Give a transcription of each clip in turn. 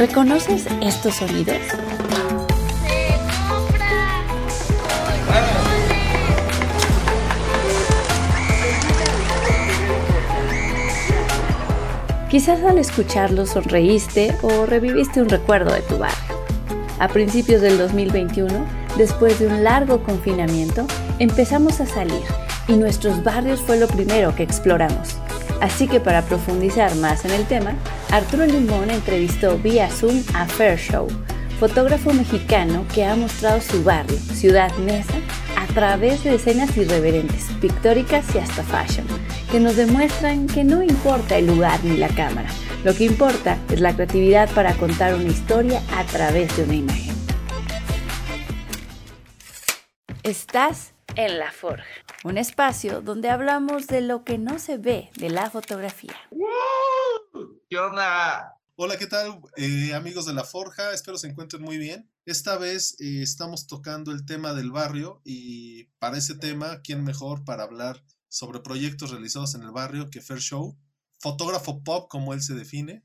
¿Reconoces estos sonidos? Quizás al escucharlos sonreíste o reviviste un recuerdo de tu barrio. A principios del 2021, después de un largo confinamiento, empezamos a salir y nuestros barrios fue lo primero que exploramos. Así que para profundizar más en el tema, Arturo Limón entrevistó vía Zoom a Fair Show, fotógrafo mexicano que ha mostrado su barrio, Ciudad Neza, a través de escenas irreverentes, pictóricas y hasta fashion, que nos demuestran que no importa el lugar ni la cámara, lo que importa es la creatividad para contar una historia a través de una imagen. Estás en La Forja, un espacio donde hablamos de lo que no se ve de la fotografía. ¿Qué onda? Hola, ¿qué tal eh, amigos de La Forja? Espero se encuentren muy bien. Esta vez eh, estamos tocando el tema del barrio y para ese tema, ¿quién mejor para hablar sobre proyectos realizados en el barrio que Fair Show? Fotógrafo pop, como él se define.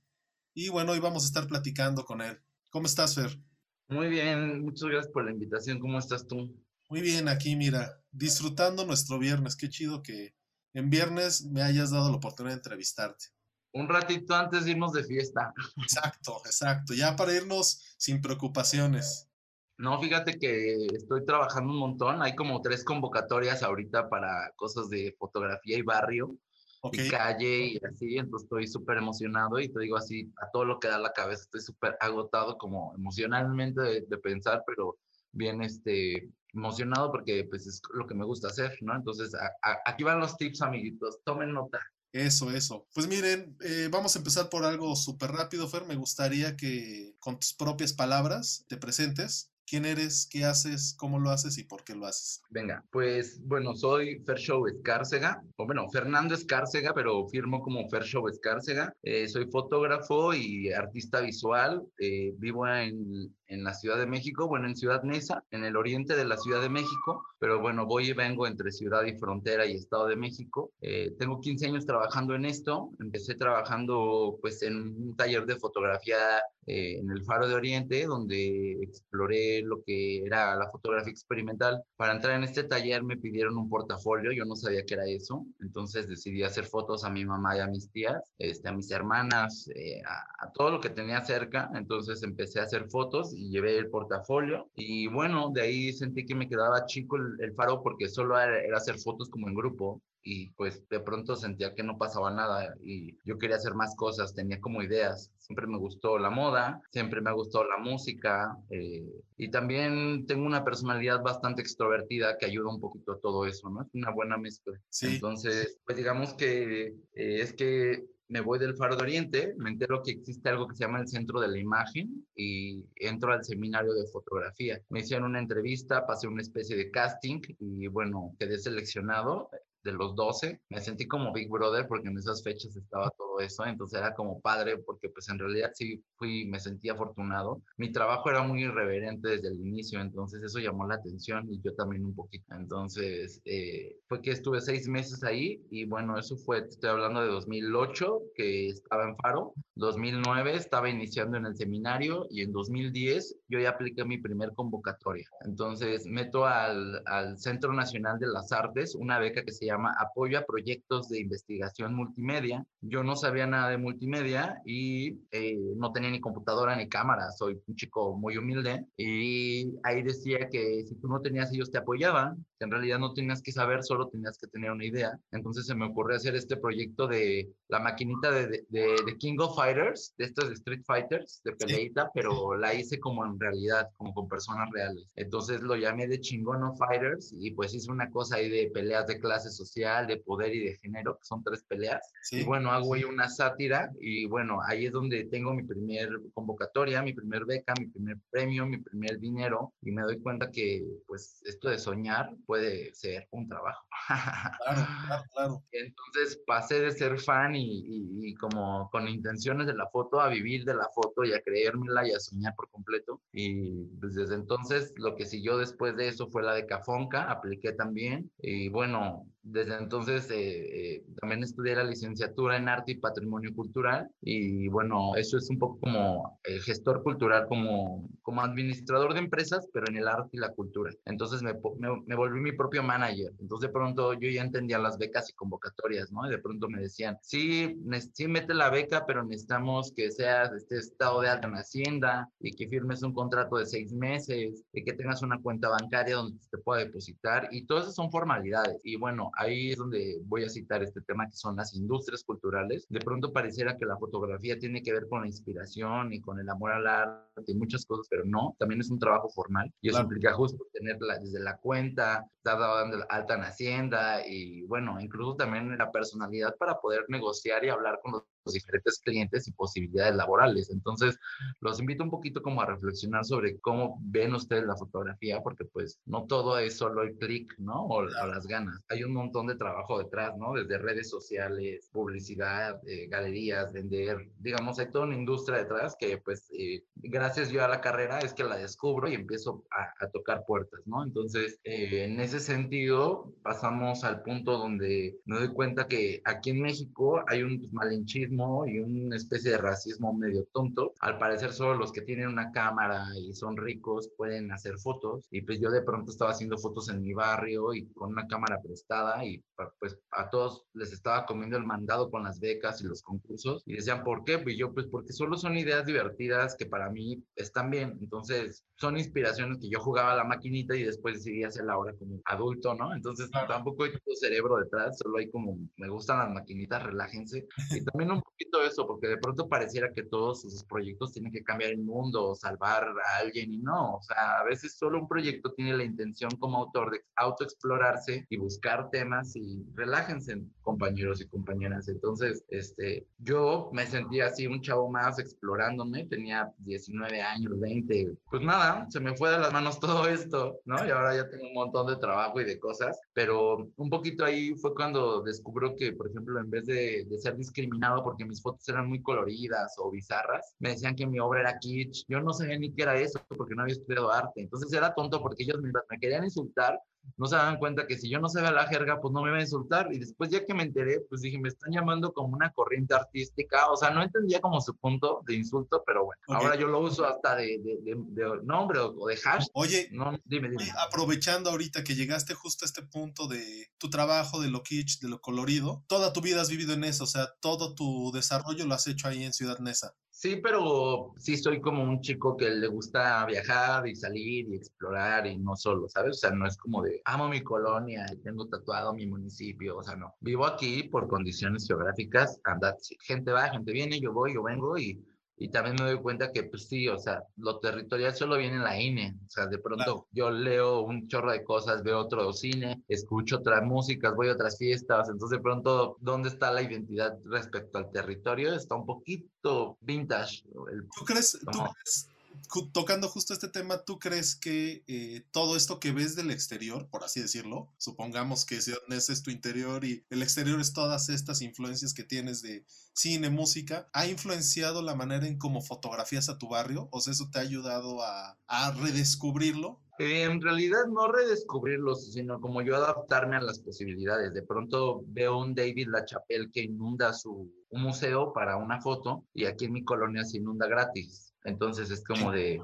Y bueno, hoy vamos a estar platicando con él. ¿Cómo estás, Fer? Muy bien, muchas gracias por la invitación. ¿Cómo estás tú? Muy bien, aquí mira, disfrutando nuestro viernes. Qué chido que en viernes me hayas dado la oportunidad de entrevistarte un ratito antes de irnos de fiesta. Exacto, exacto, ya para irnos sin preocupaciones. No, fíjate que estoy trabajando un montón, hay como tres convocatorias ahorita para cosas de fotografía y barrio, y calle y así, entonces estoy súper emocionado y te digo así, a todo lo que da la cabeza, estoy súper agotado como emocionalmente de, pensar, pero bien este, emocionado porque pues es lo que me gusta hacer, ¿no? Entonces, aquí van los tips, amiguitos, tomen nota. Eso, eso. Pues miren, eh, vamos a empezar por algo súper rápido, Fer. Me gustaría que con tus propias palabras te presentes quién eres, qué haces, cómo lo haces y por qué lo haces. Venga, pues bueno, soy Fer Show Escárcega, o bueno, Fernando Escárcega, pero firmo como Fer Show Escárcega. Eh, soy fotógrafo y artista visual. Eh, vivo en, en, la Ciudad de México, bueno, en Ciudad Neza, en el oriente de la Ciudad de México, pero bueno, voy y vengo entre Ciudad y Frontera y Estado de México. Eh, tengo 15 años trabajando en esto. Empecé trabajando pues en un taller de fotografía en el Faro de Oriente, donde exploré lo que era la fotografía experimental. Para entrar en este taller me pidieron un portafolio, yo no sabía qué era eso, entonces decidí hacer fotos a mi mamá y a mis tías, este, a mis hermanas, eh, a, todo lo que tenía cerca, entonces empecé a hacer fotos y llevé el portafolio y bueno, de ahí sentí que me quedaba chico el, faro porque solo era hacer fotos como en grupo y pues de pronto sentía que no pasaba nada y yo quería hacer más cosas, tenía como ideas. Siempre me gustó la moda, siempre me ha gustado la música eh, y también tengo una personalidad bastante extrovertida que ayuda un poquito a todo eso, ¿no? Es una buena mezcla. Sí. Entonces, pues digamos que eh, es que me voy del Faro de Oriente, me entero que existe algo que se llama el Centro de la Imagen y entro al seminario de fotografía. Me hicieron una entrevista, pasé una especie de casting y bueno, quedé seleccionado de los 12, me sentí como Big Brother porque en esas fechas estaba todo eso, entonces era como padre porque pues en realidad sí fui, me sentí afortunado. Mi trabajo era muy irreverente desde el inicio, entonces eso llamó la atención y yo también un poquito. Entonces eh, fue que estuve seis meses ahí y bueno, eso fue, estoy hablando de 2008 que estaba en Faro, 2009 estaba iniciando en el seminario y en 2010 yo ya apliqué mi primer convocatoria. Entonces meto al, al Centro Nacional de las Artes una beca que se llama Apoyo a Proyectos de Investigación Multimedia. Yo no sabía nada de multimedia y eh, no tenía ni computadora ni cámara, soy un chico muy humilde y ahí decía que si tú no tenías ellos te apoyaban, que en realidad no tenías que saber, solo tenías que tener una idea. Entonces se me ocurrió hacer este proyecto de la maquinita de, de, King of Fighters, de estos de Street Fighters, de peleita, pero la hice como en realidad, como con personas reales. Entonces lo llamé de Chingón of Fighters y pues hice una cosa ahí de peleas de clases social, de poder y de género, que son tres peleas. Y bueno, hago ahí una sátira y bueno, ahí es donde tengo mi primer convocatoria, mi primer beca, mi primer premio, mi primer dinero y me doy cuenta que pues esto de soñar puede ser un trabajo. Claro, claro, claro. Entonces pasé de ser fan y, y, como con intenciones de la foto a vivir de la foto y a creérmela y a soñar por completo. Y pues, desde entonces lo que siguió después de eso fue la de Cafonca, apliqué también y bueno, desde entonces eh, eh, también estudié la licenciatura en arte y patrimonio cultural y bueno, eso es un poco como el gestor cultural, como, como administrador de empresas, pero en el arte y la cultura. Entonces me, me, volví mi propio manager. Entonces de pronto yo ya entendía las becas y convocatorias, ¿no? Y de pronto me decían, sí, sí mete la beca, pero necesitamos que seas este estado de alta en Hacienda y que firmes un contrato de seis meses y que tengas una cuenta bancaria donde te pueda depositar y todas esas son formalidades. Y bueno, ahí es donde voy a citar este tema que son las industrias culturales. De pronto pareciera que la fotografía tiene que ver con la inspiración y con el amor al arte y muchas cosas, pero no, también es un trabajo formal y eso implica justo tenerla desde la cuenta, estar dando alta en Hacienda y bueno, incluso también la personalidad para poder negociar y hablar con los diferentes clientes y posibilidades laborales. Entonces, los invito un poquito como a reflexionar sobre cómo ven ustedes la fotografía, porque pues no todo es solo el clic, ¿no? O, las ganas. Hay un montón de trabajo detrás, ¿no? Desde redes sociales, publicidad, eh, galerías, vender, digamos, hay toda una industria detrás que pues eh, gracias yo a la carrera es que la descubro y empiezo a, tocar puertas, ¿no? Entonces, eh, en ese sentido, pasamos al punto donde me doy cuenta que aquí en México hay un pues, y una especie de racismo medio tonto. Al parecer solo los que tienen una cámara y son ricos pueden hacer fotos y pues yo de pronto estaba haciendo fotos en mi barrio y con una cámara prestada y pues a todos les estaba comiendo el mandado con las becas y los concursos y decían, ¿por qué? Pues yo pues porque solo son ideas divertidas que para mí están bien. Entonces son inspiraciones que yo jugaba a la maquinita y después decidí hacerla ahora como adulto, ¿no? Entonces tampoco hay todo cerebro detrás, solo hay como, me gustan las maquinitas, relájense. Y también un poquito eso, porque de pronto pareciera que todos esos proyectos tienen que cambiar el mundo o salvar a alguien y no, o sea, a veces solo un proyecto tiene la intención como autor de autoexplorarse y buscar temas y relájense, compañeros y compañeras. Entonces, este, yo me sentía así un chavo más explorándome, tenía 19 años, 20, pues nada, se me fue de las manos todo esto, ¿no? Y ahora ya tengo un montón de trabajo y de cosas, pero un poquito ahí fue cuando descubro que, por ejemplo, en vez de, de ser discriminado por porque mis fotos eran muy coloridas o bizarras. Me decían que mi obra era kitsch. Yo no sabía ni qué era eso porque no había estudiado arte. Entonces era tonto porque ellos me, me querían insultar no se daban cuenta que si yo no sabía la jerga, pues no me iba a insultar. Y después ya que me enteré, pues dije, me están llamando como una corriente artística. O sea, no entendía como su punto de insulto, pero bueno, ahora yo lo uso hasta de, nombre o, de hash. Oye, no, dime, dime. aprovechando ahorita que llegaste justo a este punto de tu trabajo, de lo kitsch, de lo colorido, toda tu vida has vivido en eso, o sea, todo tu desarrollo lo has hecho ahí en Ciudad Neza. Sí, pero sí soy como un chico que le gusta viajar y salir y explorar y no solo, ¿sabes? O sea, no es como de amo mi colonia y tengo tatuado mi municipio, o sea, no. Vivo aquí por condiciones geográficas, anda, gente va, gente viene, yo voy, yo vengo y y también me doy cuenta que, pues sí, o sea, lo territorial solo viene en la INE. O sea, de pronto yo leo un chorro de cosas, veo otro cine, escucho otras músicas, voy a otras fiestas. Entonces, de pronto, ¿dónde está la identidad respecto al territorio? Está un poquito vintage. ¿Tú crees, ¿tú crees tocando justo este tema, ¿tú crees que eh, todo esto que ves del exterior, por así decirlo, supongamos que ese es tu interior y el exterior es todas estas influencias que tienes de cine, música, ha influenciado la manera en cómo fotografías a tu barrio? O sea, ¿eso te ha ayudado a, redescubrirlo? en realidad no redescubrirlo, sino como yo adaptarme a las posibilidades. De pronto veo un David LaChapelle que inunda su un museo para una foto y aquí en mi colonia se inunda gratis. Entonces es como de,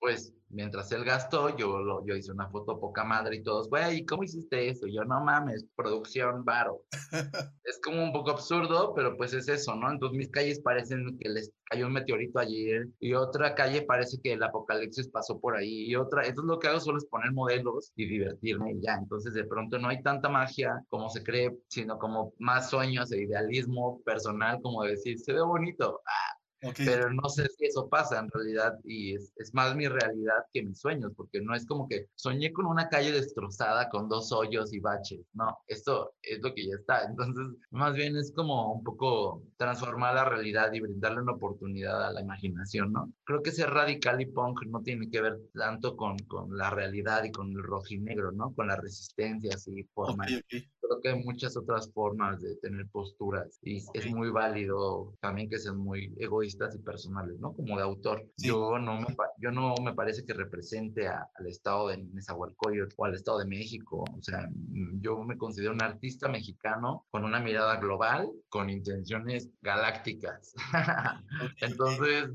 pues, mientras él gastó, yo, lo, yo hice una foto poca madre y todos, güey, ¿cómo hiciste eso? yo, no mames, producción varo. es como un poco absurdo, pero pues es eso, ¿no? Entonces mis calles parecen que les cayó un meteorito ayer y otra calle parece que el apocalipsis pasó por ahí y otra, entonces lo que hago solo es poner modelos y divertirme y ya. Entonces de pronto no hay tanta magia como se cree, sino como más sueños e idealismo personal, como decir, se ve bonito. Ah, pero no sé si eso pasa en realidad y es, es, más mi realidad que mis sueños, porque no es como que soñé con una calle destrozada con dos hoyos y baches, no, esto es lo que ya está. Entonces, más bien es como un poco transformar la realidad y brindarle una oportunidad a la imaginación, ¿no? Creo que ser radical y punk no tiene que ver tanto con, con la realidad y con el rojinegro, ¿no? Con la resistencia, así, forma. creo que hay muchas otras formas de tener posturas y es muy válido también que sean muy egoístas y personales, ¿no? Como de autor. Yo, no me, yo no me parece que represente al estado de Nezahualcóyotl o al estado de México. O sea, mm, yo me considero un artista mexicano con una mirada global, con intenciones galácticas. Entonces,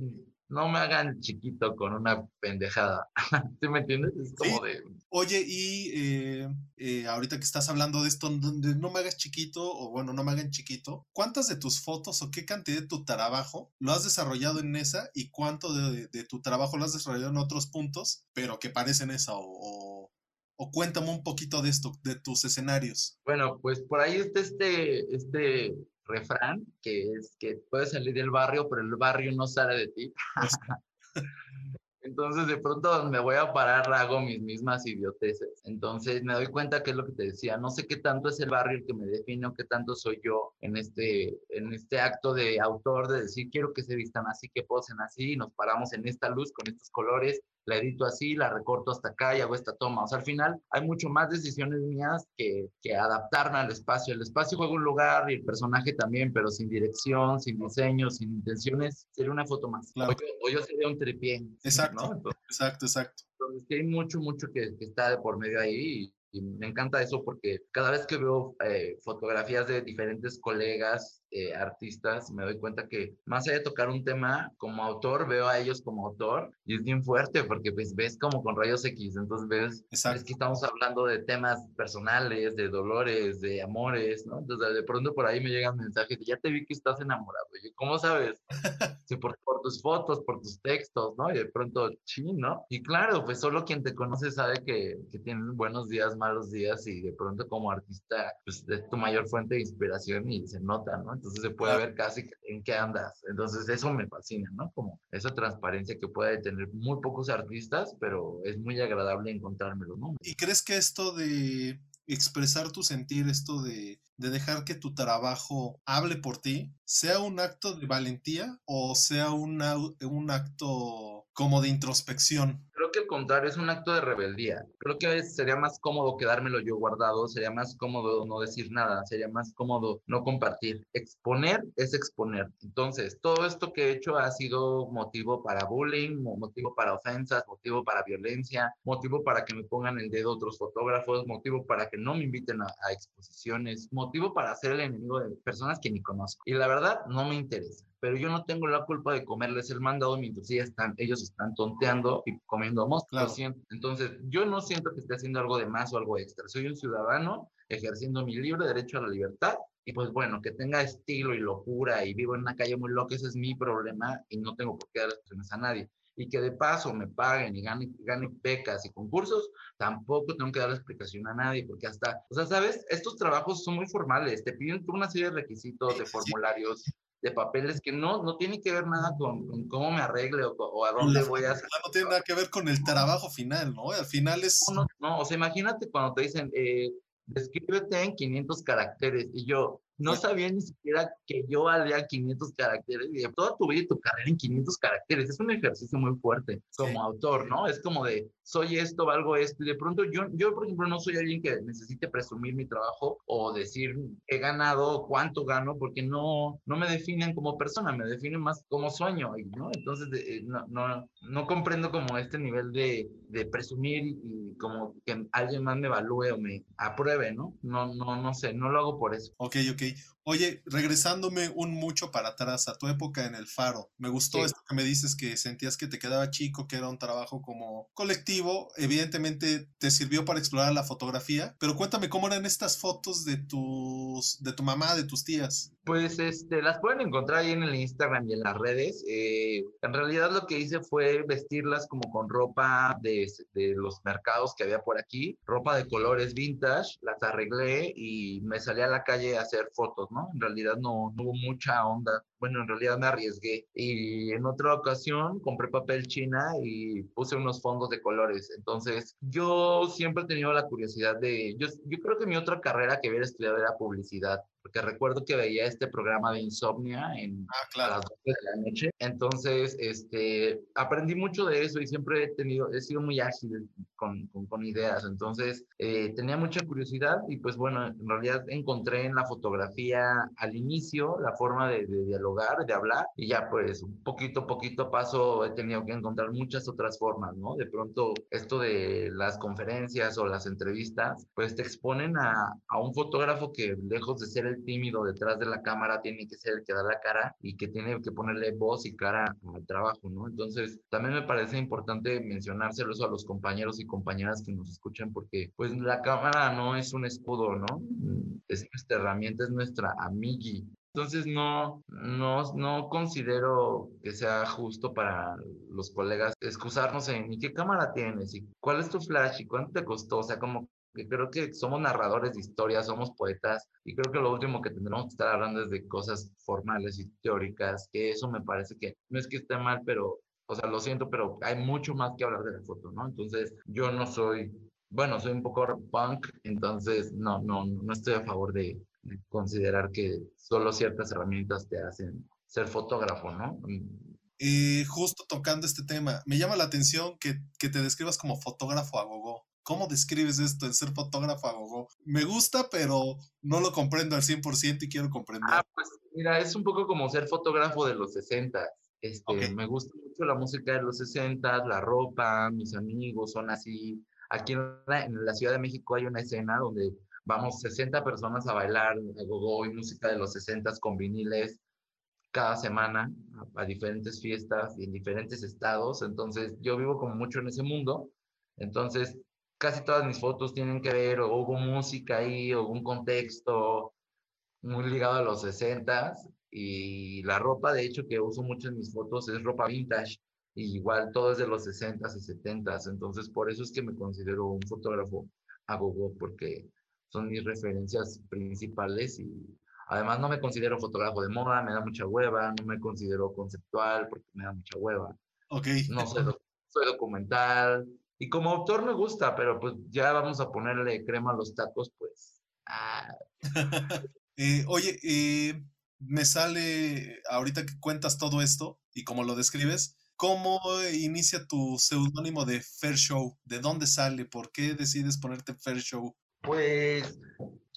no me hagan chiquito con una pendejada. ¿Sí me entiendes? Es como de... Oye, y eh, eh, ahorita que estás hablando de esto, de no me hagas chiquito, o bueno, no me hagan chiquito, ¿cuántas de tus fotos o qué cantidad de tu trabajo lo has desarrollado en esa y cuánto de, tu trabajo lo has desarrollado en otros puntos, pero que parecen esa o, o cuéntame un poquito de esto, de tus escenarios. Bueno, pues por ahí está este, este refrán, que es que puedes salir del barrio, pero el barrio no sale de ti. Entonces, de pronto me voy a parar, hago mis mismas idioteces. Entonces, me doy cuenta que es lo que te decía, no sé qué tanto es el barrio el que me define o qué tanto soy yo en este, en este acto de autor de decir, quiero que se vistan así, que posen así, y nos paramos en esta luz con estos colores la edito así, la recorto hasta acá y hago esta toma. O sea, al final hay mucho más decisiones mías que, que adaptarme al espacio. El espacio juega un lugar y el personaje también, pero sin dirección, sin diseño, sin intenciones, sería una foto más. O, yo, sería un tripié. Exacto, exacto, exacto. Entonces, hay mucho, mucho que, que está de por medio ahí y me encanta eso porque cada vez que veo eh, fotografías de diferentes colegas eh, artistas, me doy cuenta que más allá de tocar un tema como autor, veo a ellos como autor y es bien fuerte porque pues ves como con rayos X, entonces ves, es que estamos hablando de temas personales, de dolores, de amores, ¿no? Entonces de pronto por ahí me llegan mensajes, ya te vi que estás enamorado, y ¿cómo sabes? sí, por, por, tus fotos, por tus textos, ¿no? Y de pronto, sí, ¿no? Y claro, pues solo quien te conoce sabe que, que tienes buenos días, malos días y de pronto como artista, pues es tu mayor fuente de inspiración y se nota, ¿no? entonces se puede ver casi en qué andas. Entonces eso me fascina, ¿no? Como esa transparencia que puede tener muy pocos artistas, pero es muy agradable encontrármelo, ¿no? ¿Y crees que esto de expresar tu sentir, esto de, de, dejar que tu trabajo hable por ti, sea un acto de valentía o sea un, un acto como de introspección? Que el contrario es un acto de rebeldía. Creo que sería más cómodo quedármelo yo guardado, sería más cómodo no decir nada, sería más cómodo no compartir. Exponer es exponer. Entonces, todo esto que he hecho ha sido motivo para bullying, motivo para ofensas, motivo para violencia, motivo para que me pongan el dedo otros fotógrafos, motivo para que no me inviten a, a exposiciones, motivo para ser el enemigo de personas que ni conozco. Y la verdad, no me interesa pero yo no tengo la culpa de comerles el mandado mientras ellos están, ellos están tonteando y comiendo monstruos. Entonces, yo no siento que esté haciendo algo de más o algo extra. Soy un ciudadano ejerciendo mi libre derecho a la libertad y pues bueno, que tenga estilo y locura y vivo en una calle muy loca, ese es mi problema y no tengo por qué dar expresiones a nadie. Y que de paso me paguen y gane, gane becas y concursos, tampoco tengo que dar explicación a nadie, porque hasta, o sea, ¿sabes? Estos trabajos son muy formales, te piden una serie de requisitos, de formularios, de papeles que no, no tiene que ver nada con, cómo me arregle o, a dónde voy a hacer. No tiene nada que ver con el trabajo final, ¿no? Al final es... No, no, o sea, imagínate cuando te dicen, eh, descríbete en 500 caracteres y yo, no sabía ni siquiera que yo valía 500 caracteres y de toda tu vida y tu carrera en 500 caracteres. Es un ejercicio muy fuerte como autor, ¿no? Es como de, soy esto, valgo esto. Y de pronto yo, yo, por ejemplo, no soy alguien que necesite presumir mi trabajo o decir he ganado, cuánto gano, porque no, no me definen como persona, me definen más como sueño, ¿no? Entonces, eh, no, no, no, comprendo como este nivel de, de presumir y, como que alguien más me evalúe o me apruebe, ¿no? No, no, no sé, no lo hago por eso. Ok, ok. Oye, regresándome un mucho para atrás a tu época en el Faro, me gustó esto que me dices que sentías que te quedaba chico, que era un trabajo como colectivo, evidentemente te sirvió para explorar la fotografía, pero cuéntame cómo eran estas fotos de tus, de tu mamá, de tus tías. Pues este, las pueden encontrar ahí en el Instagram y en las redes. Eh, en realidad lo que hice fue vestirlas como con ropa de, de, los mercados que había por aquí, ropa de colores vintage, las arreglé y me salí a la calle a hacer fotos, ¿no? En realidad no, no hubo mucha onda bueno, en realidad me arriesgué. Y en otra ocasión compré papel china y puse unos fondos de colores. Entonces, yo siempre he tenido la curiosidad de, yo, yo creo que mi otra carrera que hubiera estudiado era publicidad, porque recuerdo que veía este programa de insomnia en ah, a las 12 de la noche. Entonces, este, aprendí mucho de eso y siempre he tenido, he sido muy ágil con, con, ideas. Entonces, eh, tenía mucha curiosidad y pues bueno, en realidad encontré en la fotografía al inicio la forma de, de dialogar, de hablar y ya pues un poquito, poquito paso he tenido que encontrar muchas otras formas, ¿no? De pronto, esto de las conferencias o las entrevistas, pues te exponen a, a un fotógrafo que lejos de ser el tímido detrás de la cámara, tiene que ser el que da la cara y que tiene que ponerle voz y cara al trabajo, ¿no? Entonces, también me parece importante mencionárselo eso a los compañeros y compañeras que nos escuchan porque, pues, la cámara no es un escudo, ¿no? Es nuestra herramienta, es nuestra amigui. Entonces no, no, no considero que sea justo para los colegas excusarnos en ¿y qué cámara tienes? ¿y cuál es tu flash? ¿y cuánto te costó? O sea, como creo que somos narradores de historias, somos poetas y creo que lo último que tendremos que estar hablando es de cosas formales y teóricas, que eso me parece que no es que esté mal, pero, o sea, lo siento, pero hay mucho más que hablar de la foto, ¿no? Entonces, yo no soy, bueno, soy un poco punk, entonces no, no, no estoy a favor de, considerar que solo ciertas herramientas te hacen ser fotógrafo, ¿no? Y justo tocando este tema, me llama la atención que, que te describas como fotógrafo a gogo. ¿Cómo describes esto, el ser fotógrafo a gogo? Me gusta, pero no lo comprendo al 100% y quiero comprender. Ah, pues mira, es un poco como ser fotógrafo de los 60. Este, Me gusta mucho la música de los 60, la ropa, mis amigos son así. Aquí en la, en la Ciudad de México hay una escena donde vamos 60 personas a bailar a gogo y música de los 60 con viniles cada semana a, diferentes fiestas y en diferentes estados. Entonces, yo vivo como mucho en ese mundo. Entonces, casi todas mis fotos tienen que ver o hubo música ahí o un contexto muy ligado a los 60 y la ropa, de hecho, que uso mucho en mis fotos es ropa vintage. Y igual todo es de los 60s y 70s. Entonces, por eso es que me considero un fotógrafo a gogo, porque son mis referencias principales y además no me considero fotógrafo de moda, me da mucha hueva, no me considero conceptual porque me da mucha hueva. Ok. No soy, soy documental y como autor me gusta, pero pues ya vamos a ponerle crema a los tacos, pues. Ah. Eh, oye, eh, me sale ahorita que cuentas todo esto y como lo describes, ¿Cómo inicia tu seudónimo de Fair Show? ¿De dónde sale? ¿Por qué decides ponerte Fair Show? Pues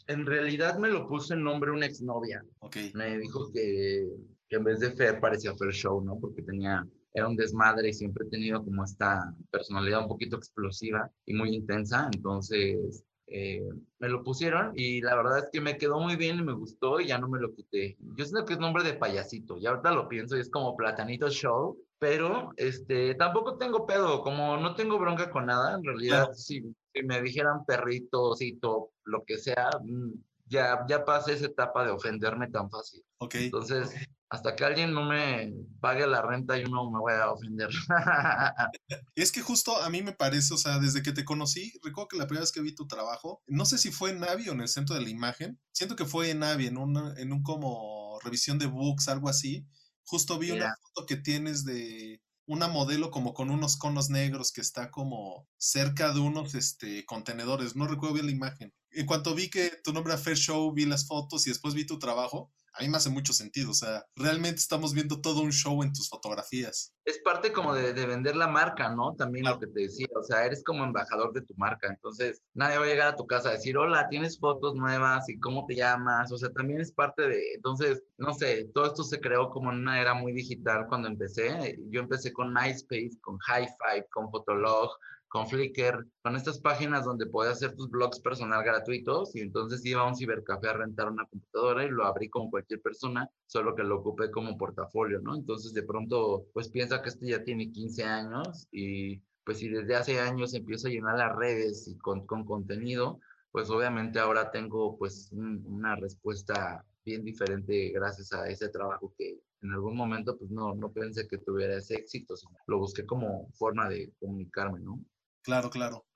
en realidad me lo puso en nombre una exnovia. Okay. Me dijo que, que, en vez de Fer parecía Fair Show, ¿no? Porque tenía, era un desmadre y siempre he tenido como esta personalidad un poquito explosiva y muy intensa. Entonces eh, me lo pusieron y la verdad es que me quedó muy bien y me gustó y ya no me lo quité. Yo siento que es nombre de payasito, y ahorita lo pienso y es como Platanito Show, pero este, tampoco tengo pedo, como no tengo bronca con nada, en realidad sí si me dijeran perrito, cito, lo que sea, mm, ya, ya pasé esa etapa de ofenderme tan fácil. Ok. Entonces, hasta que alguien no me pague la renta, yo no me voy a ofender. es que justo a mí me parece, o sea, desde que te conocí, recuerdo que la primera vez que vi tu trabajo, no sé si fue en Navi o en el centro de la imagen, siento que fue en Navi, en, un, en un como revisión de books, algo así. Justo vi una foto que tienes de una modelo como con unos conos negros que está como cerca de unos este, contenedores. No recuerdo bien la imagen. En cuanto vi que tu nombre era Fair Show, vi las fotos y después vi tu trabajo, a mí me hace mucho sentido. O sea, realmente estamos viendo todo un show en tus fotografías. Es parte como de, vender la marca, ¿no? También lo que te decía. O sea, eres como embajador de tu marca. Entonces, nadie va a llegar a tu casa a decir, hola, tienes fotos nuevas y cómo te llamas. O sea, también es parte de. Entonces, no sé, todo esto se creó como en una era muy digital cuando empecé. Yo empecé con MySpace, con Hi-Fi, con Fotolog con Flickr, con estas páginas donde podías hacer tus blogs personal gratuitos y entonces iba a un cibercafé a rentar una computadora y lo abrí como cualquier persona, solo que lo ocupé como portafolio, ¿no? Entonces de pronto pues piensa que este ya tiene 15 años y pues si desde hace años empiezo a llenar las redes y con, con contenido, pues obviamente ahora tengo pues una respuesta bien diferente gracias a ese trabajo que en algún momento pues no, no pensé que tuviera ese éxito, sino lo busqué como forma de comunicarme, ¿no? Claro, claro.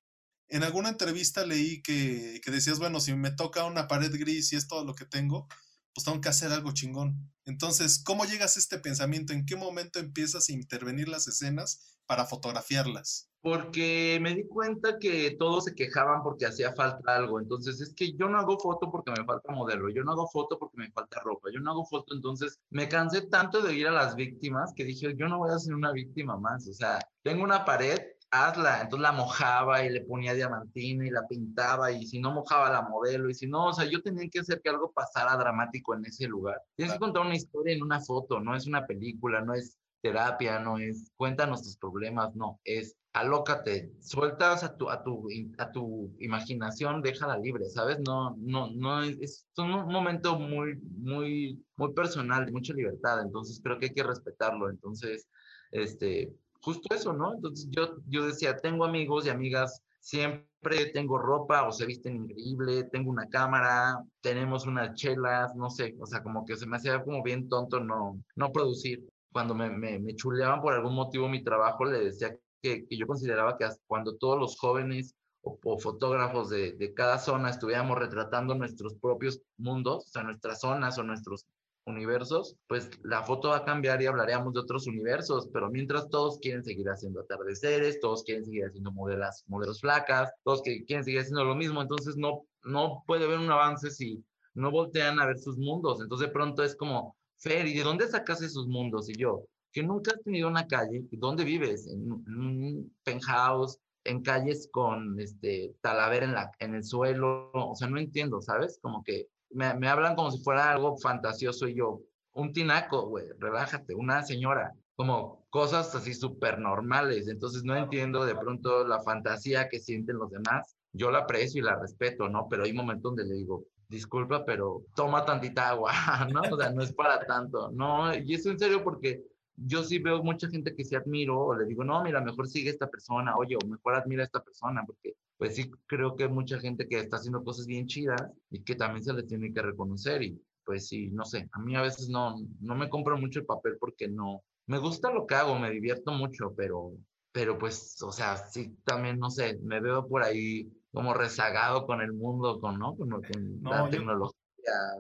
En alguna entrevista leí que, que, decías, bueno, si me toca una pared gris y es todo lo que tengo, pues tengo que hacer algo chingón. Entonces, ¿cómo llegas a este pensamiento? ¿En qué momento empiezas a intervenir las escenas para fotografiarlas? Porque me di cuenta que todos se quejaban porque hacía falta algo. Entonces, es que yo no hago foto porque me falta modelo, yo no hago foto porque me falta ropa, yo no hago foto. Entonces, me cansé tanto de ir a las víctimas que dije, yo no voy a ser una víctima más. O sea, tengo una pared hazla. Entonces la mojaba y le ponía diamantina y la pintaba y si no mojaba la modelo y si no, o sea, yo tenía que hacer que algo pasara dramático en ese lugar. Tienes que contar una historia en una foto, no es una película, no es terapia, no es cuéntanos tus problemas, no, es alócate, sueltas a tu, a tu, a tu imaginación, déjala libre, ¿sabes? No, no, no, es, es un momento muy, muy, muy personal, de mucha libertad, entonces creo que hay que respetarlo, entonces, este, justo eso, ¿no? Entonces yo, yo decía, tengo amigos y amigas, siempre tengo ropa o se visten increíble, tengo una cámara, tenemos unas chelas, no sé, o sea, como que se me hacía como bien tonto no, no producir. Cuando me, me, me chuleaban por algún motivo mi trabajo, le decía que, que yo consideraba que cuando todos los jóvenes o, o fotógrafos de, de, cada zona estuviéramos retratando nuestros propios mundos, o sea, nuestras zonas o nuestros universos, pues la foto va a cambiar y hablaríamos de otros universos, pero mientras todos quieren seguir haciendo atardeceres, todos quieren seguir haciendo modelas, modelos flacas, todos que quieren seguir haciendo lo mismo, entonces no, no puede haber un avance si no voltean a ver sus mundos, entonces de pronto es como, Fer, ¿y de dónde sacas esos mundos? Y yo, que nunca has tenido una calle, ¿dónde vives? En, un penthouse, en calles con este talavera en, la, en el suelo, o sea, no entiendo, ¿sabes? Como que me, me, hablan como si fuera algo fantasioso y yo, un tinaco, güey, relájate, una señora, como cosas así súper normales. Entonces no entiendo de pronto la fantasía que sienten los demás. Yo la aprecio y la respeto, ¿no? Pero hay momentos donde le digo, disculpa, pero toma tantita agua, ¿no? O sea, no es para tanto, ¿no? Y eso en serio porque yo sí veo mucha gente que sí admiro o le digo, no, mira, mejor sigue esta persona, oye, o mejor admira a esta persona, porque pues sí creo que hay mucha gente que está haciendo cosas bien chidas y que también se les tiene que reconocer y pues sí, no sé, a mí a veces no, no me compro mucho el papel porque no, me gusta lo que hago, me divierto mucho, pero, pero pues, o sea, sí también, no sé, me veo por ahí como rezagado con el mundo, con, ¿no? Con, con no, la yo... tecnología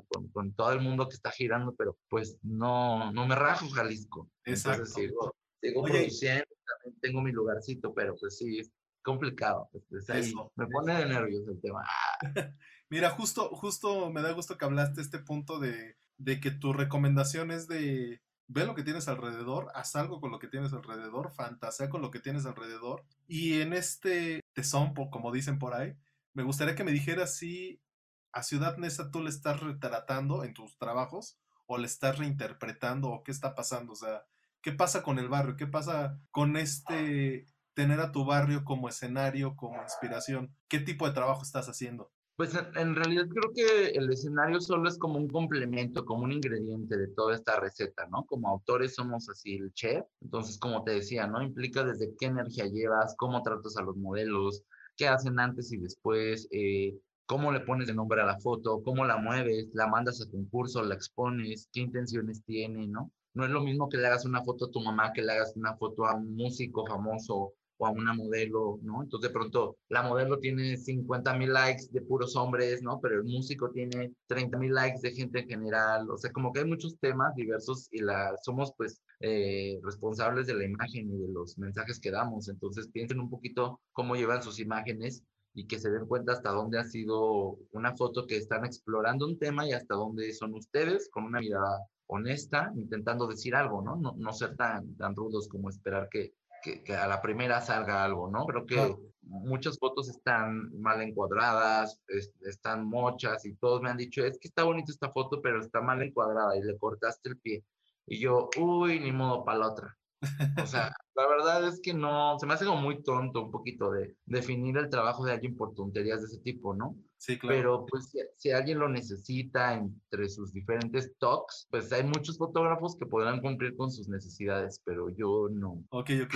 con, con, todo el mundo que está girando, pero pues no, no me rajo Jalisco. Exacto. Entonces sigo, sigo produciendo, también tengo mi lugarcito, pero pues sí, complicado. Es ahí, eso, me pone de nervios el tema. Mira, justo, justo me da gusto que hablaste este punto de, de que tu recomendación es de ve lo que tienes alrededor, haz algo con lo que tienes alrededor, fantasea con lo que tienes alrededor. Y en este tesón, como dicen por ahí, me gustaría que me dijeras si a Ciudad Neza tú le estás retratando en tus trabajos o le estás reinterpretando o qué está pasando, o sea, qué pasa con el barrio, qué pasa con este tener a tu barrio como escenario, como inspiración, qué tipo de trabajo estás haciendo. Pues en realidad creo que el escenario solo es como un complemento, como un ingrediente de toda esta receta, ¿no? Como autores somos así el chef, entonces como te decía, ¿no? Implica desde qué energía llevas, cómo tratas a los modelos, qué hacen antes y después, eh, cómo le pones de nombre a la foto, cómo la mueves, la mandas a concurso, la expones, qué intenciones tiene, ¿no? No es lo mismo que le hagas una foto a tu mamá que le hagas una foto a un músico famoso o a una modelo, ¿no? Entonces de pronto la modelo tiene 50 mil likes de puros hombres, ¿no? Pero el músico tiene 30 mil likes de gente en general, o sea, como que hay muchos temas diversos y la, somos pues eh, responsables de la imagen y de los mensajes que damos, entonces piensen un poquito cómo llevan sus imágenes y que se den cuenta hasta dónde ha sido una foto que están explorando un tema y hasta dónde son ustedes con una mirada honesta, intentando decir algo, ¿no? No, no ser tan, tan rudos como esperar que, que, que, a la primera salga algo, ¿no? Creo que claro. muchas fotos están mal encuadradas, es, están mochas y todos me han dicho, es que está bonita esta foto, pero está mal encuadrada y le cortaste el pie. Y yo, uy, ni modo para la otra. O sea, la verdad es que no, se me hace como muy tonto un poquito de definir el trabajo de alguien por tonterías de ese tipo, ¿no? Sí, claro. Pero pues si, si, alguien lo necesita entre sus diferentes talks, pues hay muchos fotógrafos que podrán cumplir con sus necesidades, pero yo no. Ok, ok.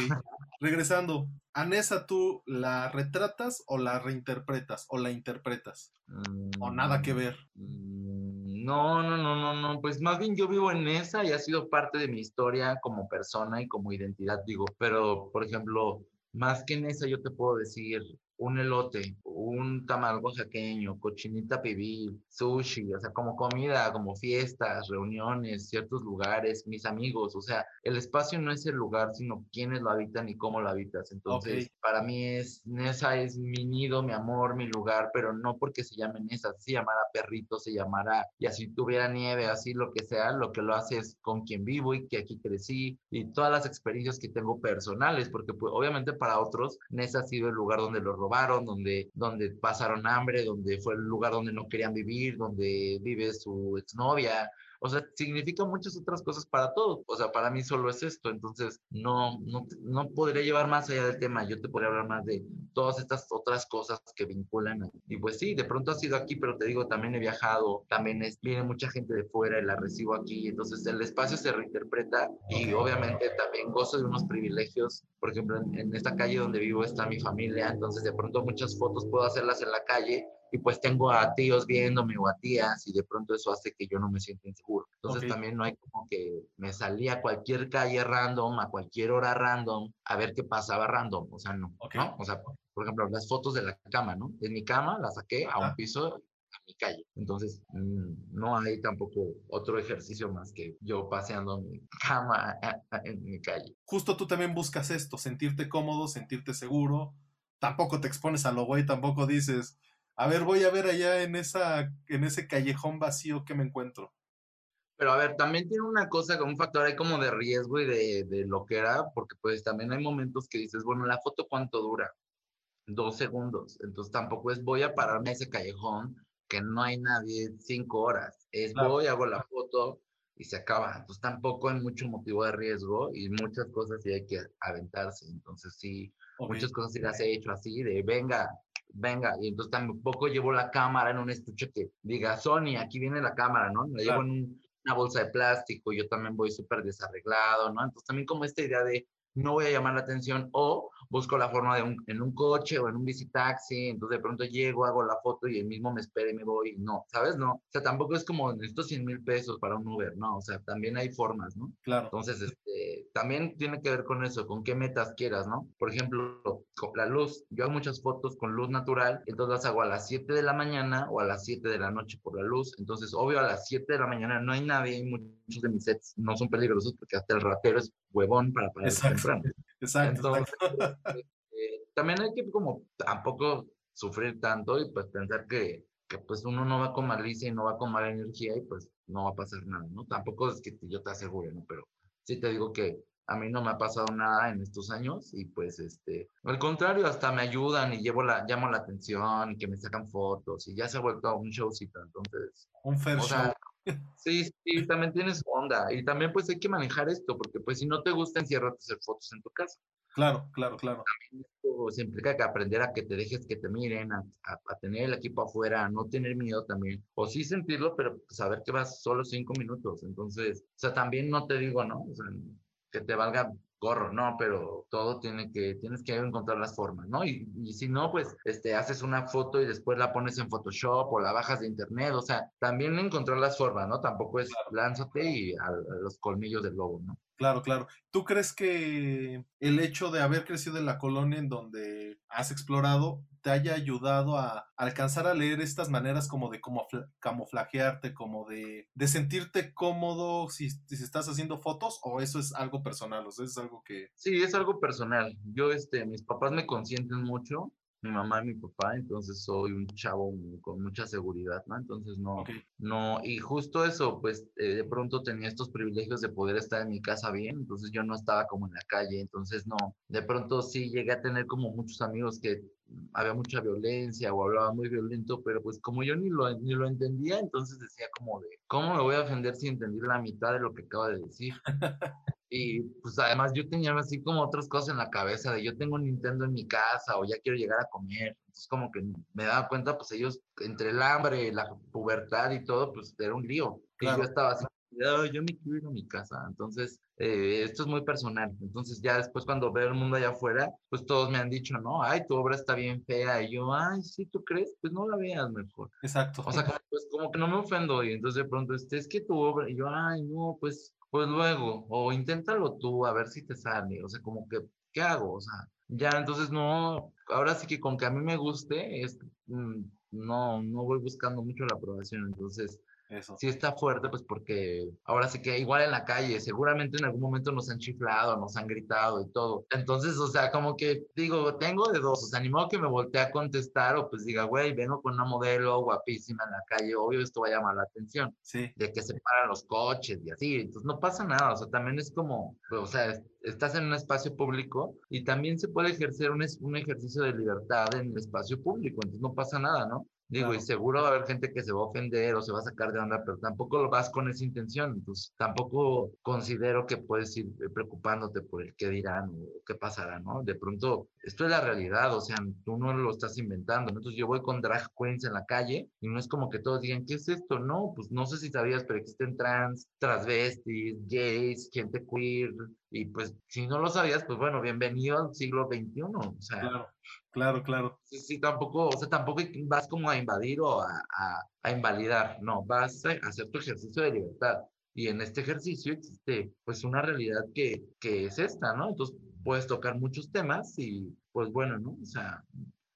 Regresando, ¿a Nessa tú la retratas o la reinterpretas o la interpretas? Mm, ¿O nada que ver? Mm, no, no, no, no, no. Pues más bien yo vivo en esa y ha sido parte de mi historia como persona y como identidad, digo. Pero, por ejemplo, más que en esa yo te puedo decir un elote, un tamal oaxaqueño, cochinita pibil, sushi, o sea, como comida, como fiestas, reuniones, ciertos lugares, mis amigos, o sea, el espacio no es el lugar, sino quiénes lo habitan y cómo lo habitas. Entonces, para mí es, Nesa es mi nido, mi amor, mi lugar, pero no porque se llame Nesa, se llamará perrito, se llamará, y así tuviera nieve, así lo que sea, lo que lo hace es con quien vivo y que aquí crecí y todas las experiencias que tengo personales, porque pues, obviamente para otros Nesa ha sido el lugar donde lo robaron, donde, donde pasaron hambre, donde fue el lugar donde no querían vivir, donde vive su exnovia, o sea, significa muchas otras cosas para todos. O sea, para mí solo es esto. Entonces, no, no, no podría llevar más allá del tema. Yo te podría hablar más de todas estas otras cosas que vinculan. Y pues sí, de pronto ha sido aquí, pero te digo, también he viajado, también es, viene mucha gente de fuera y la recibo aquí. Entonces, el espacio se reinterpreta y obviamente también gozo de unos privilegios. Por ejemplo, en, en esta calle donde vivo está mi familia. Entonces, de pronto muchas fotos puedo hacerlas en la calle y pues tengo a tíos viéndome o a tías y de pronto eso hace que yo no me sienta inseguro. Entonces también no hay como que me salía a cualquier calle random, a cualquier hora random, a ver qué pasaba random, o sea, no, ¿no? O sea, por ejemplo, las fotos de la cama, ¿no? De mi cama la saqué a un piso a mi calle. Entonces, mm, no hay tampoco otro ejercicio más que yo paseando mi cama en mi calle. Justo tú también buscas esto, sentirte cómodo, sentirte seguro. Tampoco te expones a lo güey, tampoco dices, a ver, voy a ver allá en, esa, en ese callejón vacío que me encuentro. Pero a ver, también tiene una cosa, un factor ahí como de riesgo y de, de lo que era, porque pues también hay momentos que dices, bueno, la foto cuánto dura? Dos segundos. Entonces tampoco es voy a pararme a ese callejón que no hay nadie cinco horas. Es voy, hago la foto y se acaba. Entonces tampoco hay mucho motivo de riesgo y muchas cosas sí hay que aventarse. Entonces sí, muchas cosas sí las he hecho así, de venga, venga, y entonces tampoco llevo la cámara en un estuche que diga, Sony, aquí viene la cámara, ¿no? La llevo en una bolsa de plástico, yo también voy súper desarreglado, ¿no? Entonces también como esta idea de no voy a llamar la atención o busco la forma de un, en un coche o en un taxi entonces de pronto llego, hago la foto y el mismo me espera y me voy, no, ¿sabes? No, o sea, tampoco es como necesito 100 mil pesos para un Uber, no, o sea, también hay formas, ¿no? Claro. Entonces, este, también tiene que ver con eso, con qué metas quieras, ¿no? Por ejemplo, con la luz, yo hago muchas fotos con luz natural, entonces las hago a las 7 de la mañana o a las 7 de la noche por la luz, entonces, obvio, a las 7 de la mañana no hay nadie, y muchos de mis sets no son peligrosos porque hasta el ratero es huevón para parar temprano. Exacto. Entonces, eh, también hay que como tampoco sufrir tanto y pues pensar que, que pues uno no va con malicia y no va con mala energía y pues no va a pasar nada, ¿no? Tampoco es que yo te asegure, ¿no? Pero sí te digo que a mí no me ha pasado nada en estos años y pues este, al contrario, hasta me ayudan y llevo la, llamo la atención y que me sacan fotos y ya se ha vuelto un showcito, entonces. Un fair show. Sí, sí, también tienes onda. Y también pues hay que manejar esto, porque pues si no te gusta, enciérrate a hacer fotos en tu casa. Claro, claro, claro. Esto se implica que aprender a que te dejes que te miren, a, a, tener el equipo afuera, a no tener miedo también. O sí sentirlo, pero saber que vas solo cinco minutos. Entonces, o sea, también no te digo, ¿no? O sea, que te valga gorro, no, pero todo tiene que, tienes que encontrar las formas, ¿no? Y, y, si no, pues, este, haces una foto y después la pones en Photoshop o la bajas de internet, o sea, también encontrar las formas, ¿no? Tampoco es lánzate y a, a los colmillos del lobo, ¿no? Claro, claro. ¿Tú crees que el hecho de haber crecido en la colonia en donde has explorado te haya ayudado a alcanzar a leer estas maneras como de camuflajearte, como de, de sentirte cómodo si, si, estás haciendo fotos o eso es algo personal, o sea, es algo que... Sí, es algo personal. Yo, este, mis papás me consienten mucho mi mamá y mi papá, entonces soy un chavo con mucha seguridad, ¿no? Entonces no, okay. no, y justo eso, pues eh, de pronto tenía estos privilegios de poder estar en mi casa bien, entonces yo no estaba como en la calle, entonces no, de pronto sí llegué a tener como muchos amigos que había mucha violencia o hablaba muy violento, pero pues como yo ni lo, ni lo entendía, entonces decía como de, ¿cómo me voy a ofender si entendí la mitad de lo que acaba de decir? Y pues además yo tenía así como otras cosas en la cabeza de yo tengo un Nintendo en mi casa o ya quiero llegar a comer. Entonces como que me daba cuenta pues ellos entre el hambre, la pubertad y todo pues era un lío. Claro. Y yo estaba así, oh, yo me quiero ir a mi casa. Entonces eh, esto es muy personal. Entonces ya después cuando veo el mundo allá afuera pues todos me han dicho, no, ay, tu obra está bien fea. Y yo, ay, sí, ¿tú crees? Pues no la veas mejor. Exacto. O sea, pues como que no me ofendo y entonces de pronto este, es que tu obra, y yo, ay, no, pues pues luego, o inténtalo tú a ver si te sale, o sea, como que, ¿qué hago? O sea, Ya, entonces no, ahora sí que con que a mí me guste, es, mm, no, no voy buscando mucho la aprobación, entonces Eso. sí está fuerte, pues porque ahora sí que igual en la calle, seguramente en algún momento nos han chiflado, nos han gritado y todo. Entonces, o sea, como que digo, tengo de dos, o sea, ni modo que me voltee a contestar o pues diga, güey, vengo con una modelo guapísima en la calle, obvio esto va a llamar la atención, Sí, de que se paran los coches y así, entonces no pasa nada, o sea, también es como, o sea, es- estás en un espacio público y también se puede ejercer un, un ejercicio de libertad en el espacio público, entonces no pasa nada, ¿no? Digo, y Claro. seguro va a haber gente que se va a ofender o se va a sacar de onda, pero tampoco lo vas con esa intención. Entonces, tampoco considero que puedes ir eh, preocupándote por el qué dirán o qué pasará, ¿no? De pronto, esto es la realidad, o sea, tú no lo estás inventando, ¿no? Entonces, yo voy con drag queens en la calle y no es como que todos digan, ¿qué es esto? No, pues no sé si sabías, pero existen trans, transvestis, gays, gente queer, y pues si no lo sabías, pues bueno, bienvenido al siglo XXI, o sea, claro, claro, claro. Sí, sí, tampoco, o sea, tampoco vas como a invadir o a, a, a invalidar, no, vas a hacer tu ejercicio de libertad. Y en este ejercicio existe pues una realidad que, que es esta, ¿no? Entonces puedes tocar muchos temas y pues bueno, ¿no? O sea,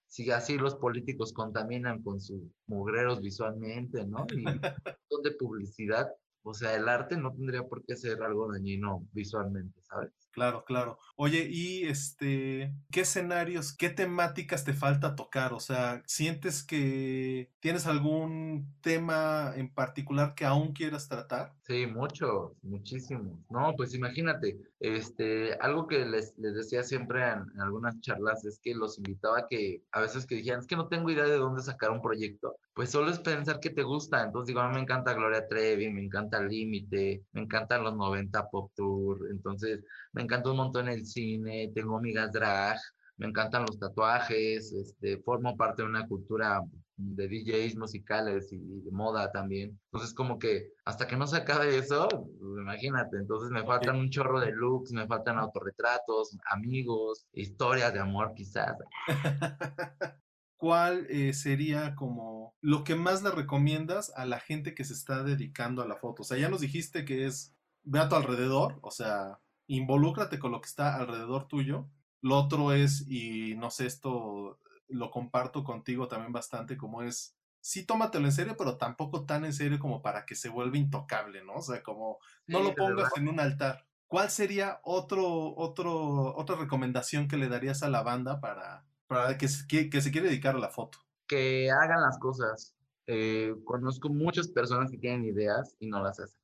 si así los políticos contaminan con sus mugreros visualmente, ¿no? Y son de publicidad, o sea, el arte no tendría por qué ser algo dañino visualmente, ¿sabes? Claro, claro. Oye, y este, ¿qué escenarios, qué temáticas te falta tocar? O sea, ¿sientes que tienes algún tema en particular que aún quieras tratar? Sí, mucho, muchísimo. No, pues imagínate, este, algo que les, les decía siempre en, en algunas charlas es que los invitaba a que a veces que dijeran, es que no tengo idea de dónde sacar un proyecto, pues solo es pensar que te gusta. Entonces digo, a mí me encanta Gloria Trevi, me encanta Límite, me encantan los 90 Pop Tour, entonces me encanta un montón el cine, tengo amigas drag, me encantan los tatuajes, este, formo parte de una cultura de DJs musicales y, y de moda también. Entonces, como que hasta que no se acabe eso, pues, imagínate, entonces me faltan un chorro de looks, me faltan autorretratos, amigos, historias de amor quizás. ¿Cuál eh, sería como lo que más le recomiendas a la gente que se está dedicando a la foto? O sea, ya nos dijiste que es ve a tu alrededor, o sea, involúcrate con lo que está alrededor tuyo. Lo otro es, y no sé, esto lo comparto contigo también bastante, como es, sí, tómatelo en serio, pero tampoco tan en serio como para que se vuelva intocable, ¿no? O sea, como no Sí, lo pongas en un altar. ¿Cuál sería otro, otro, otra recomendación que le darías a la banda para, para que, se, que, que se quiere dedicar a la foto? Que hagan las cosas. Eh, conozco muchas personas que tienen ideas y no las hacen.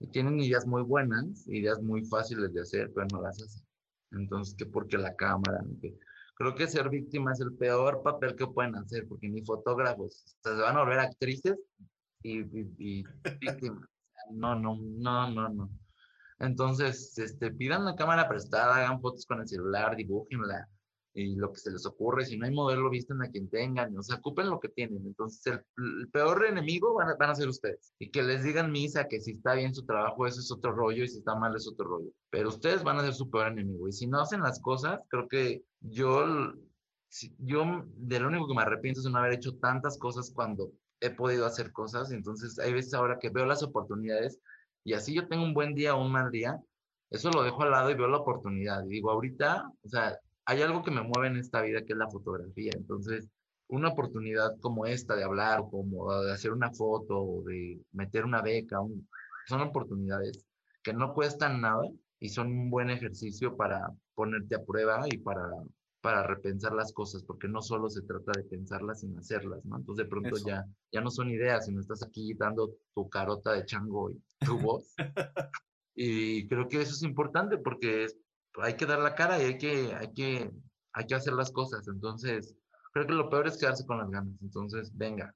Y tienen ideas muy buenas, ideas muy fáciles de hacer, pero no las hacen. Entonces, que porque la cámara, que- creo que ser víctima es el peor papel que pueden hacer, porque ni fotógrafos, o sea, se van a volver actrices y, y- y víctimas. No, no, no, no, no. Entonces, este, pidan la cámara prestada, hagan fotos con el celular, dibújenla y lo que se les ocurre. Si no hay modelo, visten a quien tengan, o sea, ocupen lo que tienen. Entonces, el, el peor enemigo van a, van a ser ustedes. Y que les digan misa que si está bien su trabajo, eso es otro rollo, y si está mal, es otro rollo. Pero ustedes van a ser su peor enemigo. Y si no hacen las cosas, creo que yo, yo de lo único que me arrepiento es no haber hecho tantas cosas cuando he podido hacer cosas. Entonces, hay veces ahora que veo las oportunidades y así yo tengo un buen día o un mal día, eso lo dejo al lado y veo la oportunidad. Y digo, ahorita, o sea, hay algo que me mueve en esta vida que es la fotografía. Entonces, una oportunidad como esta de hablar, como de hacer una foto, o de meter una beca, un- son oportunidades que no cuestan nada y son un buen ejercicio para ponerte a prueba y para, para repensar las cosas, porque no solo se trata de pensarlas, sino hacerlas, ¿no? Entonces, de pronto Eso. ya, ya no son ideas, sino estás aquí dando tu carota de chango y tu voz. Y creo que eso es importante porque es- hay que dar la cara y hay que, hay que, hay que hacer las cosas. Entonces, creo que lo peor es quedarse con las ganas. Entonces, venga,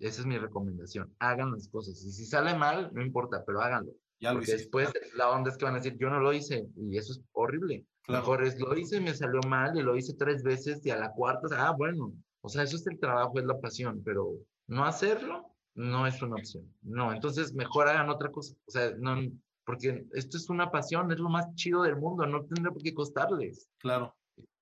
esa es mi recomendación. Hagan las cosas. Y si sale mal, no importa, pero háganlo. Ya lo Porque hiciste. después la onda es que van a decir, yo no lo hice. Y eso es horrible. Claro. Mejor es, lo hice, me salió mal y lo hice tres veces y a la cuarta, ah, bueno. O sea, eso es el trabajo, es la pasión, pero no hacerlo no es una opción. No, entonces mejor hagan otra cosa. O sea, no, porque esto es una pasión, es lo más chido del mundo, no tendrá por qué costarles. Claro.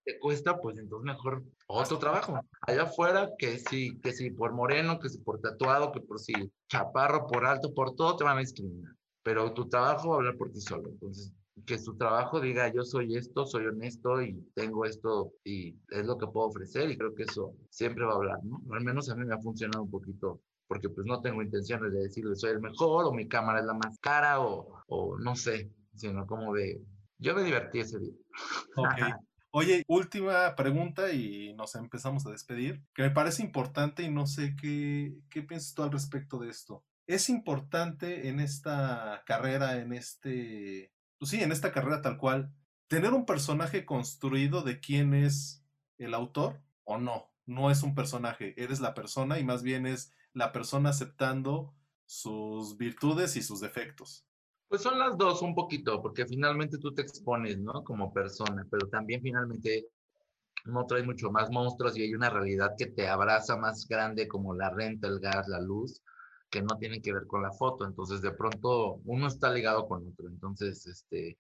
Te cuesta, pues entonces mejor otro trabajo. Allá afuera, que sí, que sí, por moreno, que sí, por tatuado, que por sí, chaparro, por alto, por todo te van a discriminar. Pero tu trabajo va a hablar por ti solo. Entonces, que su trabajo diga yo soy esto, soy honesto y tengo esto y es lo que puedo ofrecer y creo que eso siempre va a hablar, ¿no? Al menos a mí me ha funcionado un poquito porque pues no tengo intenciones de decirle soy el mejor o mi cámara es la más cara o, o no sé, sino como de yo me divertí ese día. Ok. Oye, última pregunta y nos empezamos a despedir, que me parece importante y no sé qué, qué piensas tú al respecto de esto. Es importante en esta carrera, en este, pues sí, en esta carrera tal cual, tener un personaje construido de quién es el autor o no. No es un personaje, eres la persona y más bien es la persona aceptando sus virtudes y sus defectos. Pues son las dos un poquito, porque finalmente tú te expones, ¿no? Como persona, pero también finalmente no traes mucho más monstruos y hay una realidad que te abraza más grande como la renta, el gas, la luz, que no tienen que ver con la foto. Entonces, de pronto, uno está ligado con otro. Entonces, este,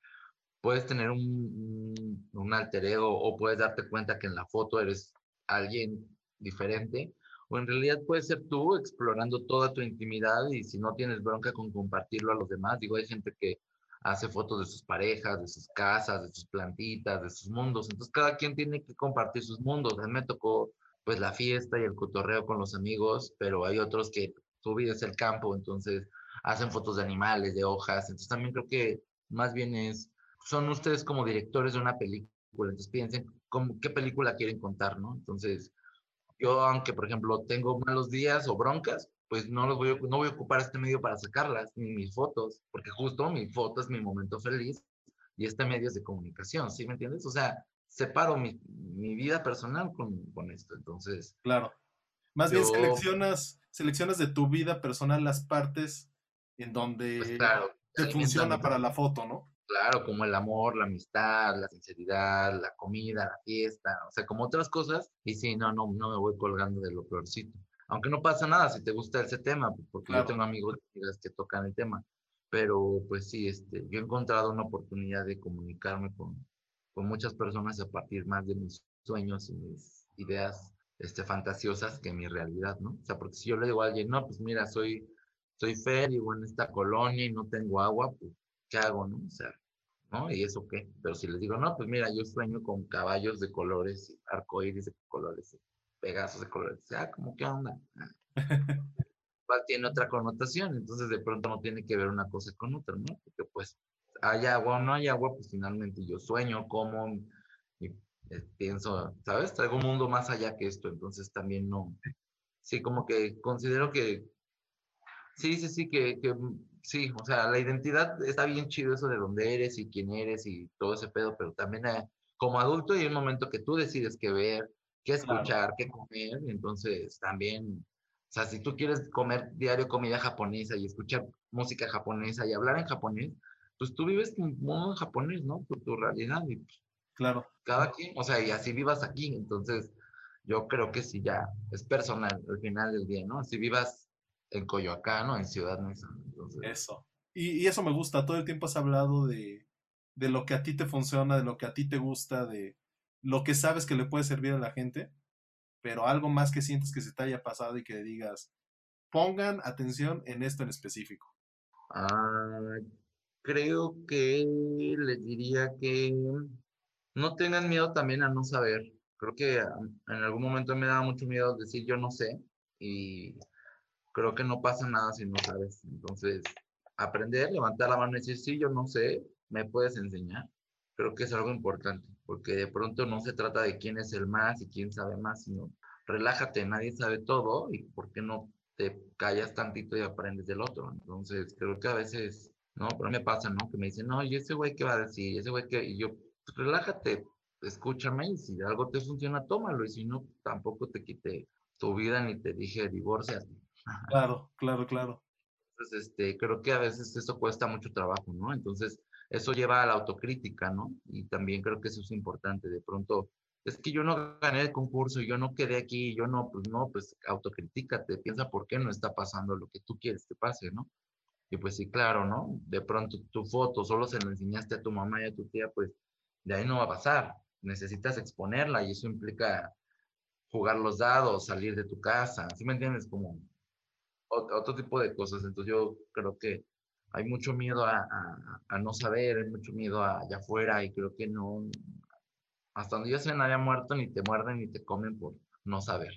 puedes tener un, un alter ego o puedes darte cuenta que en la foto eres alguien diferente o en realidad puede ser tú explorando toda tu intimidad y si no tienes bronca con compartirlo a los demás. Digo, hay gente que hace fotos de sus parejas, de sus casas, de sus plantitas, de sus mundos. Entonces cada quien tiene que compartir sus mundos. A mí me tocó pues la fiesta y el cotorreo con los amigos, pero hay otros que su vida es el campo, entonces hacen fotos de animales, de hojas. Entonces también creo que más bien es, son ustedes como directores de una película, entonces piensen cómo, qué película quieren contar, ¿no? Entonces yo, aunque por ejemplo tengo malos días o broncas, pues no los voy a, no voy a ocupar este medio para sacarlas, ni mis fotos, porque justo mi foto es mi momento feliz y este medio es de comunicación, ¿sí me entiendes? O sea, separo mi, mi vida personal con, con, esto, entonces. Claro. Más bien seleccionas, seleccionas de tu vida personal las partes en donde pues claro, te funciona para la foto, ¿no? Claro, como el amor, la amistad, la sinceridad, la comida, la fiesta, o sea, como otras cosas. Y sí, no, no, no me voy colgando de lo peorcito. Aunque no pasa nada si te gusta ese tema, pues, porque yo tengo amigos que tocan el tema. Pero pues sí, este, yo he encontrado una oportunidad de comunicarme con, con muchas personas a partir más de mis sueños y mis ideas este, fantasiosas que mi realidad, ¿no? O sea, porque si yo le digo a alguien, no, pues mira, soy, soy Fer vivo en esta colonia y no tengo agua, pues, ¿qué hago, no? O sea, ¿no? ¿Y eso qué? Pero si les digo, no, pues mira, yo sueño con caballos de colores, arcoíris de colores, pegazos de colores, ah, ¿cómo qué onda? Igual tiene otra connotación, entonces de pronto no tiene que ver una cosa con otra, ¿no? Porque pues hay agua o no hay agua, pues finalmente yo sueño, como y eh, pienso, ¿sabes? Traigo un mundo más allá que esto, entonces también no, sí, como que considero que, sí, sí, sí, que, que sí, o sea, la identidad está bien chido eso de dónde eres y quién eres y todo ese pedo, pero también eh, como adulto hay un momento que tú decides qué ver, qué escuchar, qué comer, y entonces también, o sea, si tú quieres comer diario comida japonesa y escuchar música japonesa y hablar en japonés, pues tú vives un mundo japonés, ¿no? Por tu realidad y pues, claro. Cada quien, o sea, y así vivas aquí, entonces yo creo que sí ya es personal al final del día, ¿no? Si vivas en Coyoacán o en Ciudad Neza. Eso. Y, eso me gusta. Todo el tiempo has hablado de, de lo que a ti te funciona, de lo que a ti te gusta, de lo que sabes que le puede servir a la gente, pero algo más que sientes que se te haya pasado y que digas, pongan atención en esto en específico. Ah, creo que les diría que no tengan miedo también a no saber. Creo que en algún momento me daba mucho miedo decir yo no sé y creo que no pasa nada si no sabes. Entonces, aprender, levantar la mano y decir, sí, yo no sé, me puedes enseñar. Creo que es algo importante, porque de pronto no se trata de quién es el más y quién sabe más, sino relájate, nadie sabe todo y por qué no te callas tantito y aprendes del otro. Entonces, creo que a veces, ¿no? Pero me pasa, ¿no? Que me dicen, no, ¿y ese güey qué va a decir? ¿Y ese güey qué? Y yo, pues, relájate, escúchame y si algo te funciona, tómalo y si no, tampoco te quite tu vida ni te dije divorciate. Claro, claro, claro. Entonces, este, creo que a veces eso cuesta mucho trabajo, ¿no? Entonces, eso lleva a la autocrítica, ¿no? Y también creo que eso es importante. De pronto, es que yo no gané el concurso, yo no quedé aquí, yo no, pues no, pues autocríticate, piensa por qué no está pasando lo que tú quieres que pase, ¿no? Y pues sí, claro, ¿no? De pronto tu foto solo se la enseñaste a tu mamá y a tu tía, pues de ahí no va a pasar. Necesitas exponerla y eso implica jugar los dados, salir de tu casa, ¿sí me entiendes? Como otro tipo de cosas. Entonces yo creo que hay mucho miedo a, no saber, hay mucho miedo allá afuera y creo que no, hasta donde yo sé nadie ha muerto, ni te muerden ni te comen por no saber.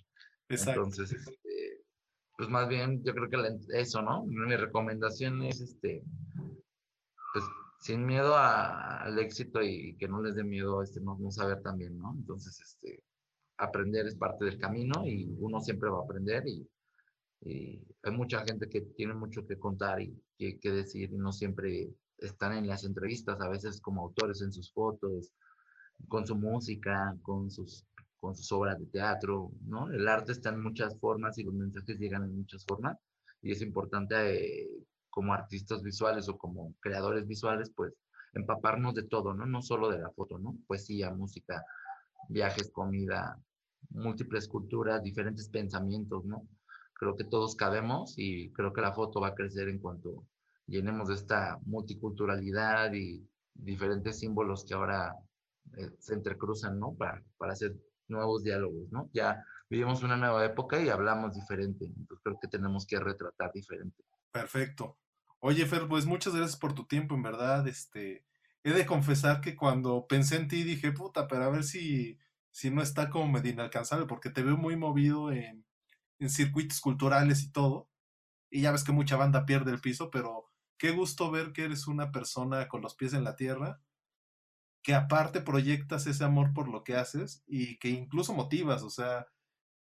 Entonces, este, pues más bien yo creo que eso, ¿no? Mi recomendación es, este, pues sin miedo al éxito y que no les dé miedo este, no, no saber también, ¿no? Entonces, este, aprender es parte del camino y uno siempre va a aprender y, hay mucha gente que tiene mucho que contar y que, que, decir y no siempre están en las entrevistas, a veces como autores en sus fotos, con su música, con sus, con sus obras de teatro, ¿no? El arte está en muchas formas y los mensajes llegan en muchas formas y es importante eh, como artistas visuales o como creadores visuales, pues empaparnos de todo, ¿no? No solo de la foto, ¿no? Poesía, música, viajes, comida, múltiples culturas, diferentes pensamientos, ¿no? Creo que todos cabemos y creo que la foto va a crecer en cuanto llenemos esta multiculturalidad y diferentes símbolos que ahora eh, se entrecruzan, ¿no? Para, para hacer nuevos diálogos, ¿no? Ya vivimos una nueva época y hablamos diferente, entonces creo que tenemos que retratar diferente. Perfecto. Oye, Fer, pues muchas gracias por tu tiempo, en verdad, este, he de confesar que cuando pensé en ti dije, puta, pero a ver si, si no está como medio inalcanzable, porque te veo muy movido en, en circuitos culturales y todo, y ya ves que mucha banda pierde el piso, pero qué gusto ver que eres una persona con los pies en la tierra, que aparte proyectas ese amor por lo que haces y que incluso motivas, o sea,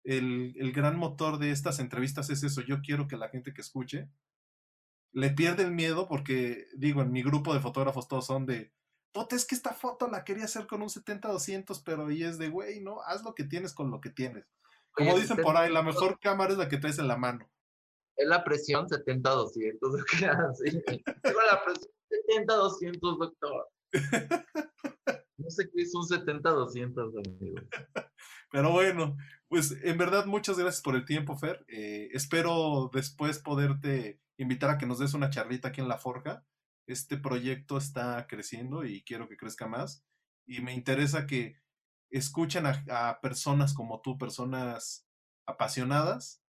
el, el gran motor de estas entrevistas es eso, yo quiero que la gente que escuche le pierde el miedo porque, digo, en mi grupo de fotógrafos todos son de, puta, es que esta foto la quería hacer con un 70-200, pero ahí es de, güey, ¿no? Haz lo que tienes con lo que tienes. Como dicen por ahí, la mejor cámara es la que traes en la mano. Es la presión 70-200, así. Tengo la presión 70-200, doctor. No sé qué es un 70-200, amigo. Pero bueno, pues en verdad muchas gracias por el tiempo, Fer. Eh, espero después poderte invitar a que nos des una charlita aquí en La Forja. Este proyecto está creciendo y quiero que crezca más. Y me interesa que escuchen a, personas como tú, personas apasionadas,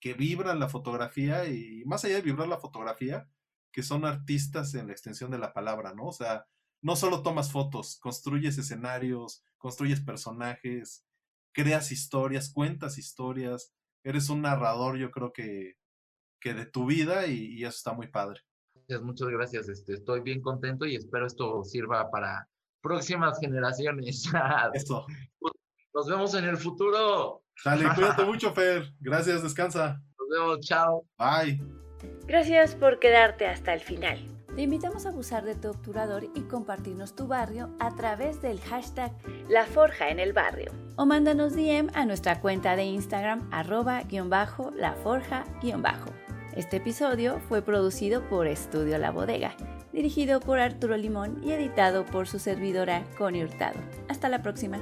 que vibran la fotografía y más allá de vibrar la fotografía, que son artistas en la extensión de la palabra, ¿no? O sea, no solo tomas fotos, construyes escenarios, construyes personajes, creas historias, cuentas historias, eres un narrador, yo creo que que de tu vida y, eso está muy padre. Muchas gracias, este, estoy bien contento y espero esto sirva para próximas generaciones. Eso. Nos vemos en el futuro. Dale, cuídate mucho, Fer. Gracias, descansa. Nos vemos, chao. Bye. Gracias por quedarte hasta el final. Te invitamos a abusar de tu obturador y compartirnos tu barrio a través del hashtag La Forja en el Barrio. O mándanos DM a nuestra cuenta de Instagram arroba guion bajo la forja guion bajo. Este episodio fue producido por Estudio La Bodega, dirigido por Arturo Limón y editado por su servidora Connie Hurtado. Hasta la próxima.